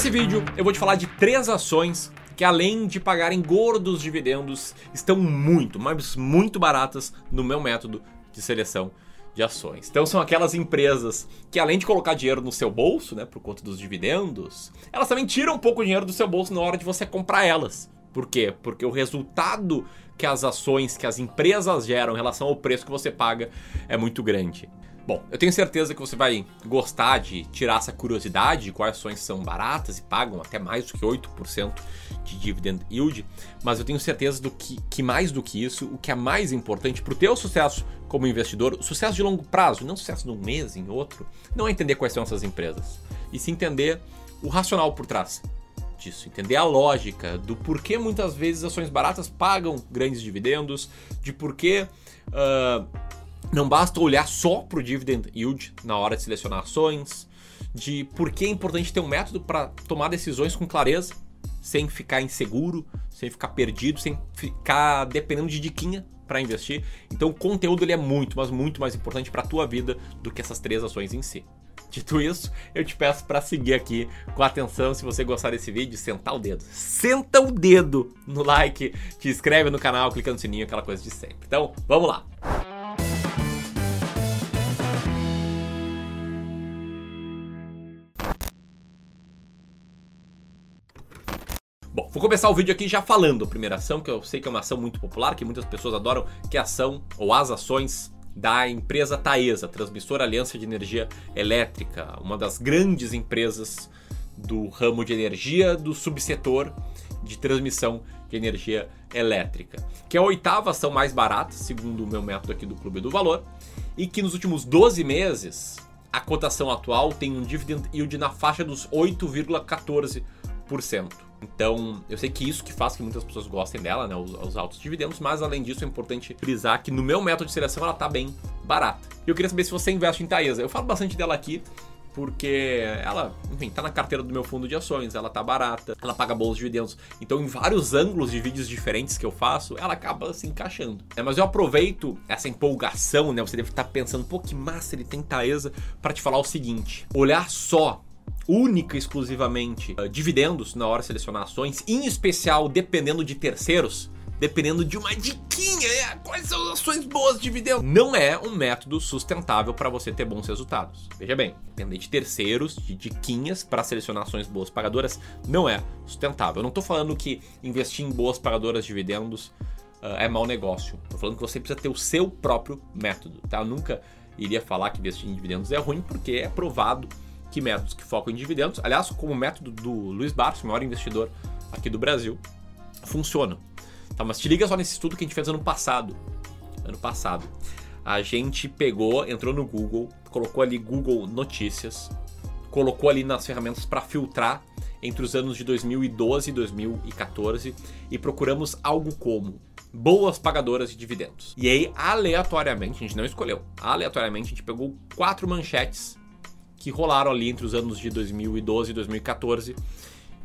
Nesse vídeo eu vou te falar de três ações que além de pagarem gordos dividendos, estão muito, mas muito baratas no meu método de seleção de ações. Então são aquelas empresas que além de colocar dinheiro no seu bolso, né, por conta dos dividendos, elas também tiram um pouco de dinheiro do seu bolso na hora de você comprar elas. Por quê? Porque o resultado que as ações, que as empresas geram em relação ao preço que você paga é muito grande. Bom, eu tenho certeza que você vai gostar de tirar essa curiosidade de quais ações são baratas e pagam até mais do que 8% de dividend yield, mas eu tenho certeza do que, que mais do que isso, o que é mais importante para o teu sucesso como investidor, sucesso de longo prazo, não sucesso de um mês, em outro, não é entender quais são essas empresas, e sim entender o racional por trás disso, entender a lógica do porquê muitas vezes ações baratas pagam grandes dividendos, de porquê uh, não basta olhar só para o dividend yield na hora de selecionar ações, de por que é importante ter um método para tomar decisões com clareza, sem ficar inseguro, sem ficar perdido, sem ficar dependendo de diquinha para investir. Então o conteúdo ele é muito, mas muito mais importante para a tua vida do que essas três ações em si. Dito isso, eu te peço para seguir aqui com atenção. Se você gostar desse vídeo, sentar o dedo. Senta o dedo no like, te inscreve no canal, clica no sininho, aquela coisa de sempre. Então, vamos lá. Bom, vou começar o vídeo aqui já falando a primeira ação, que eu sei que é uma ação muito popular, que muitas pessoas adoram, que é a ação ou as ações da empresa Taesa, Transmissora Aliança de Energia Elétrica, uma das grandes empresas do ramo de energia do subsetor de transmissão de energia elétrica, que é a oitava ação mais barata, segundo o meu método aqui do Clube do Valor, e que nos últimos 12 meses a cotação atual tem um dividend yield na faixa dos 8,14%. Então, eu sei que isso que faz que muitas pessoas gostem dela, né, os, os, altos dividendos, mas além disso é importante frisar que no meu método de seleção ela tá bem barata. E eu queria saber se você investe em Taesa. Eu falo bastante dela aqui, porque ela, enfim, tá na carteira do meu fundo de ações, ela tá barata, ela paga bolos dividendos. Então, em vários ângulos de vídeos diferentes que eu faço, ela acaba se encaixando. É, mas eu aproveito essa empolgação, né? Você deve estar pensando, pô, que massa ele tem Taesa, para te falar o seguinte: olhar só única e exclusivamente uh, dividendos na hora de selecionar ações, em especial dependendo de terceiros, dependendo de uma diquinha, é, quais são as ações boas de dividendos, não é um método sustentável para você ter bons resultados. Veja bem, depender de terceiros, de diquinhas para selecionar ações boas pagadoras, não é sustentável. Eu não estou falando que investir em boas pagadoras de dividendos uh, é mau negócio. Estou falando que você precisa ter o seu próprio método, tá? Eu nunca iria falar que investir em dividendos é ruim, porque é provado que métodos que focam em dividendos, aliás, como o método do Luiz Barros, maior investidor aqui do Brasil, funcionam. Tá, mas te liga só nesse estudo que a gente fez ano passado. Ano passado. A gente pegou, entrou no Google, colocou ali Google Notícias, colocou ali nas ferramentas para filtrar entre os anos de 2012 e 2014 e procuramos algo como boas pagadoras de dividendos. E aí, aleatoriamente, a gente não escolheu, aleatoriamente a gente pegou quatro manchetes que rolaram ali entre os anos de 2012 e 2014.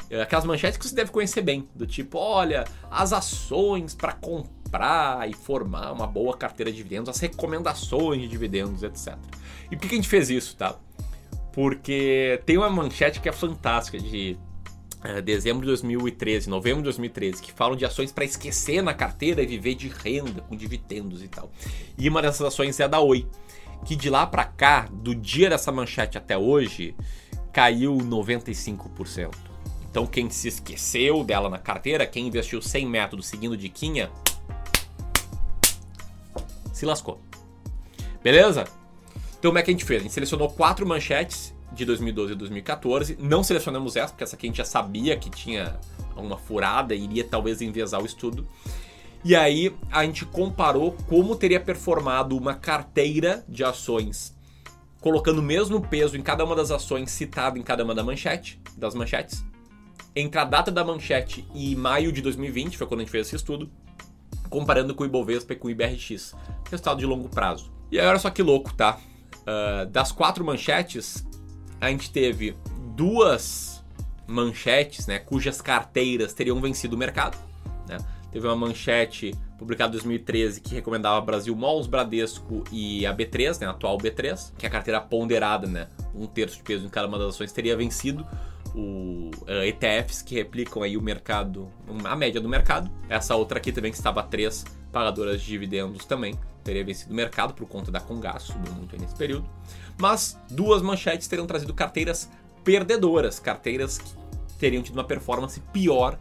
É, aquelas manchetes que você deve conhecer bem, do tipo, olha, as ações para comprar e formar uma boa carteira de dividendos, as recomendações de dividendos, etc. E por que a gente fez isso, tá? Porque tem uma manchete que é fantástica de é, dezembro de 2013, novembro de 2013, que falam de ações para esquecer na carteira e viver de renda com dividendos e tal. E uma dessas ações é a da Oi que de lá para cá, do dia dessa manchete até hoje, caiu 95%. Então quem se esqueceu dela na carteira, quem investiu sem método seguindo diquinha, se lascou. Beleza? Então como é que a gente fez? A gente selecionou quatro manchetes de 2012 e 2014. Não selecionamos essa, porque essa aqui a gente já sabia que tinha uma furada e iria talvez enviesar o estudo. E aí a gente comparou como teria performado uma carteira de ações, colocando o mesmo peso em cada uma das ações citada em cada uma da manchete, das manchetes. Entre a data da manchete e maio de 2020, foi quando a gente fez esse estudo, comparando com o Ibovespa e com o IBRX, resultado de longo prazo. E aí olha só que louco, tá? Uh, das quatro manchetes, a gente teve duas manchetes, né, cujas carteiras teriam vencido o mercado, né? Teve uma manchete publicada em 2013 que recomendava Brasil Malls, Bradesco e a B3, né, a atual B3, que é a carteira ponderada, né, um terço de peso em cada uma das ações teria vencido o uh, ETFs que replicam aí o mercado, a média do mercado. Essa outra aqui também que estava três pagadoras de dividendos também teria vencido o mercado por conta da Congas, subiu muito nesse período. Mas duas manchetes teriam trazido carteiras perdedoras, carteiras que teriam tido uma performance pior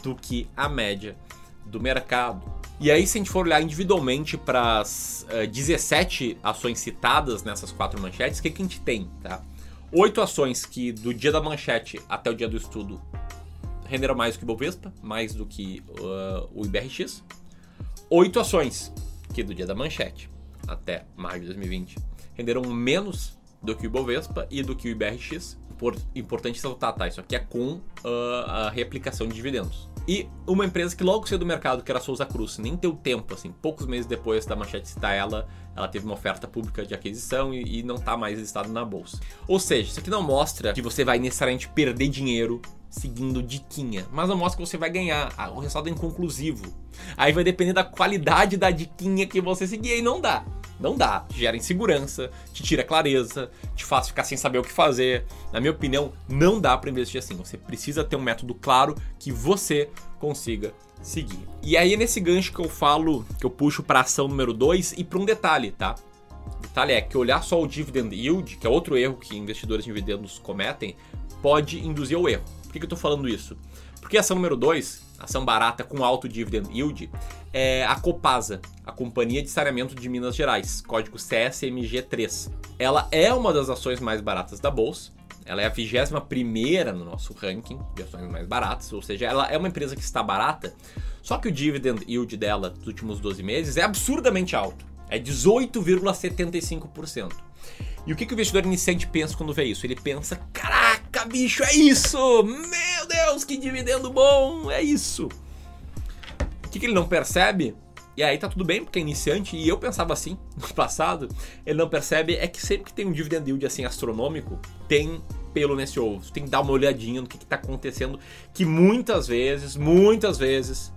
do que a média do mercado. E aí, se a gente for olhar individualmente para as uh, 17 ações citadas nessas quatro manchetes, o que, que a gente tem? Tá? Oito ações que do dia da manchete até o dia do estudo renderam mais do que o Bovespa, mais do que uh, o IBRX. Oito ações que do dia da manchete até maio de 2020 renderam menos do que o Ibovespa e do que o IBRX. Importante ressaltar, tá? Isso aqui é com uh, a reaplicação de dividendos. E uma empresa que logo saiu do mercado, que era a Souza Cruz, nem deu tempo, assim, poucos meses depois da manchete citar ela, ela teve uma oferta pública de aquisição e, e não está mais listado na bolsa. Ou seja, isso aqui não mostra que você vai necessariamente perder dinheiro seguindo diquinha, mas não mostra que você vai ganhar. Ah, o resultado é inconclusivo. Aí vai depender da qualidade da diquinha que você seguir e não dá. Não dá. Te gera insegurança, te tira clareza, te faz ficar sem saber o que fazer. Na minha opinião, não dá para investir assim. Você precisa ter um método claro que você consiga seguir. E aí nesse gancho que eu falo, que eu puxo para ação número 2 e para um detalhe, tá? O detalhe é que olhar só o dividend yield, que é outro erro que investidores de dividendos cometem, pode induzir ao erro. Por que, que eu estou falando isso? Porque a ação número 2, ação barata com alto dividend yield, é a Copasa, a Companhia de Saneamento de Minas Gerais, código CSMG3. Ela é uma das ações mais baratas da bolsa, ela é a 21 no nosso ranking de ações mais baratas, ou seja, ela é uma empresa que está barata, só que o dividend yield dela dos últimos 12 meses é absurdamente alto. É 18,75%. E o que, que o investidor iniciante pensa quando vê isso? Ele pensa: caraca, bicho, é isso! Meu Deus, que dividendo bom! É isso! O que, que ele não percebe? E aí tá tudo bem, porque é iniciante, e eu pensava assim no passado, ele não percebe é que sempre que tem um dividend yield assim astronômico, tem pelo nesse ovo. Tem que dar uma olhadinha no que, está acontecendo, que muitas vezes, muitas vezes,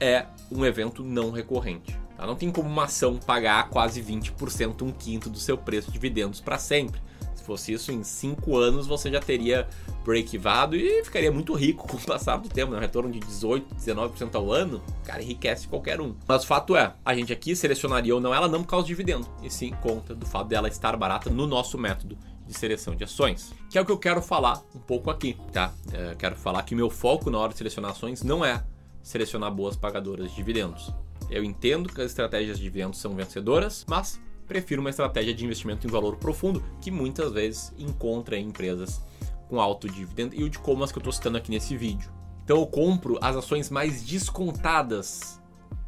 é um evento não recorrente. Tá? Não tem como uma ação pagar quase 20%, um quinto do seu preço de dividendos para sempre. Se fosse isso, em 5 anos você já teria breakivado e ficaria muito rico com o passar do tempo. Né? Um retorno de 18, 19% ao ano, cara, enriquece qualquer um. Mas o fato é, a gente aqui selecionaria ou não ela não por causa do dividendo, e sim conta do fato dela estar barata no nosso método de seleção de ações, que é o que eu quero falar um pouco aqui, tá? É, quero falar que meu foco na hora de selecionar ações não é selecionar boas pagadoras de dividendos. Eu entendo que as estratégias de dividendos são vencedoras, mas prefiro uma estratégia de investimento em valor profundo que muitas vezes encontra em empresas com alto dividend yield, como as que eu estou citando aqui nesse vídeo. Então eu compro as ações mais descontadas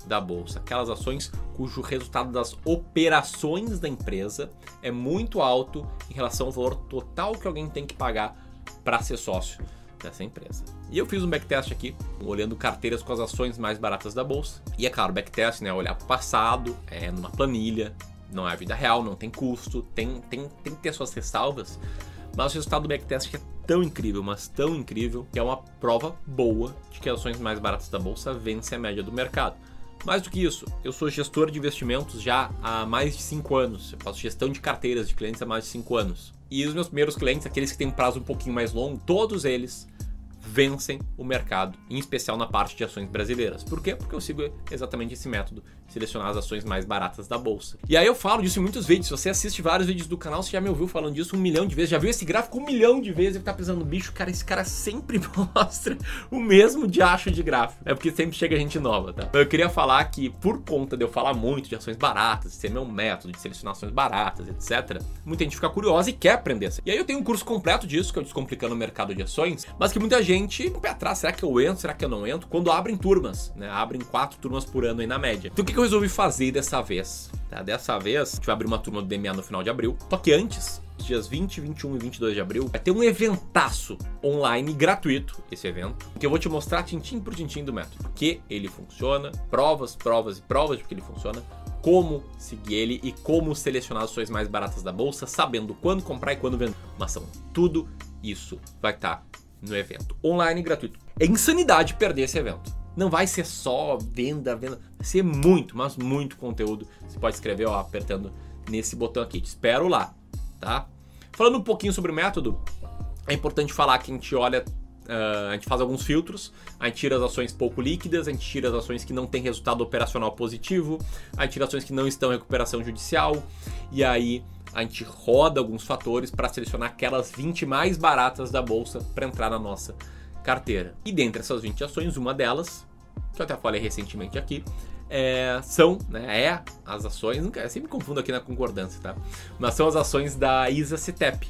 da bolsa, aquelas ações cujo resultado das operações da empresa é muito alto em relação ao valor total que alguém tem que pagar para ser sócio dessa empresa. E eu fiz um backtest aqui, olhando carteiras com as ações mais baratas da bolsa. E é claro, backtest, né, olhar para o passado, é numa planilha, não é a vida real, não tem custo, tem, tem, tem que ter suas ressalvas. Mas o resultado do backtest é tão incrível, mas tão incrível, que é uma prova boa de que ações mais baratas da bolsa vencem a média do mercado. Mais do que isso, eu sou gestor de investimentos já há mais de 5 anos. Eu faço gestão de carteiras de clientes há mais de 5 anos. E os meus primeiros clientes, aqueles que têm um prazo um pouquinho mais longo, todos eles vencem o mercado, em especial na parte de ações brasileiras. Por quê? Porque eu sigo exatamente esse método, selecionar as ações mais baratas da bolsa. E aí eu falo disso em muitos vídeos. Se você assiste vários vídeos do canal, você já me ouviu falando disso um milhão de vezes, já viu esse gráfico um milhão de vezes e tá pensando, bicho, cara, esse cara sempre mostra o mesmo diacho de gráfico. É porque sempre chega gente nova, tá? Eu queria falar que, por conta de eu falar muito de ações baratas, ser meu método de selecionar ações baratas, etc., muita gente fica curiosa e quer aprender. E aí eu tenho um curso completo disso, que é o Descomplicando o Mercado de Ações, mas que muita gente gente um pé atrás, será que eu entro, será que eu não entro? Quando abrem turmas, né? Abrem quatro turmas por ano aí na média. Então o que eu resolvi fazer dessa vez? Tá? Dessa vez, a gente vai abrir uma turma do DMA no final de abril. Só que antes, dias 20, 21 e 22 de abril, vai ter um eventaço online gratuito, esse evento, que eu vou te mostrar tintim por tintim do método. Porque ele funciona, provas, provas e provas de que ele funciona, como seguir ele e como selecionar as ações mais baratas da bolsa, sabendo quando comprar e quando vender uma ação. Tudo isso vai estar tá no evento. Online gratuito. É insanidade perder esse evento. Não vai ser só venda, venda. Vai ser muito, mas muito conteúdo. Você pode escrever ó, apertando nesse botão aqui. Te espero lá, tá? Falando um pouquinho sobre o método, é importante falar que a gente olha Uh, a gente faz alguns filtros, a gente tira as ações pouco líquidas, a gente tira as ações que não têm resultado operacional positivo, a gente tira ações que não estão em recuperação judicial, e aí a gente roda alguns fatores para selecionar aquelas 20 mais baratas da bolsa para entrar na nossa carteira. E dentre essas 20 ações, uma delas, que eu até falei recentemente aqui, é, são, né, é as ações, eu sempre confundo aqui na concordância, tá? Mas são as ações da ISA Citep,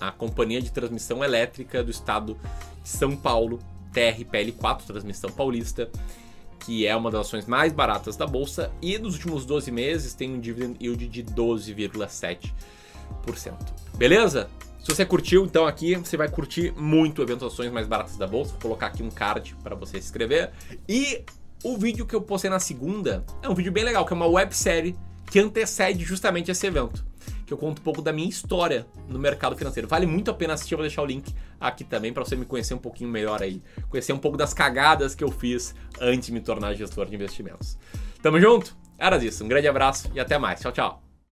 a Companhia de Transmissão Elétrica do Estado de São Paulo, TRPL4, Transmissão Paulista, que é uma das ações mais baratas da bolsa e nos últimos 12 meses tem um dividend yield de 12,7%. Beleza? Se você curtiu, então aqui você vai curtir muito o evento Ações Mais Baratas da Bolsa. Vou colocar aqui um card para você se inscrever. E o vídeo que eu postei na segunda é um vídeo bem legal, que é uma websérie que antecede justamente esse evento que eu conto um pouco da minha história no mercado financeiro. Vale muito a pena assistir, eu vou deixar o link aqui também para você me conhecer um pouquinho melhor aí, conhecer um pouco das cagadas que eu fiz antes de me tornar gestor de investimentos. Tamo junto? Era isso, um grande abraço e até mais. Tchau, tchau.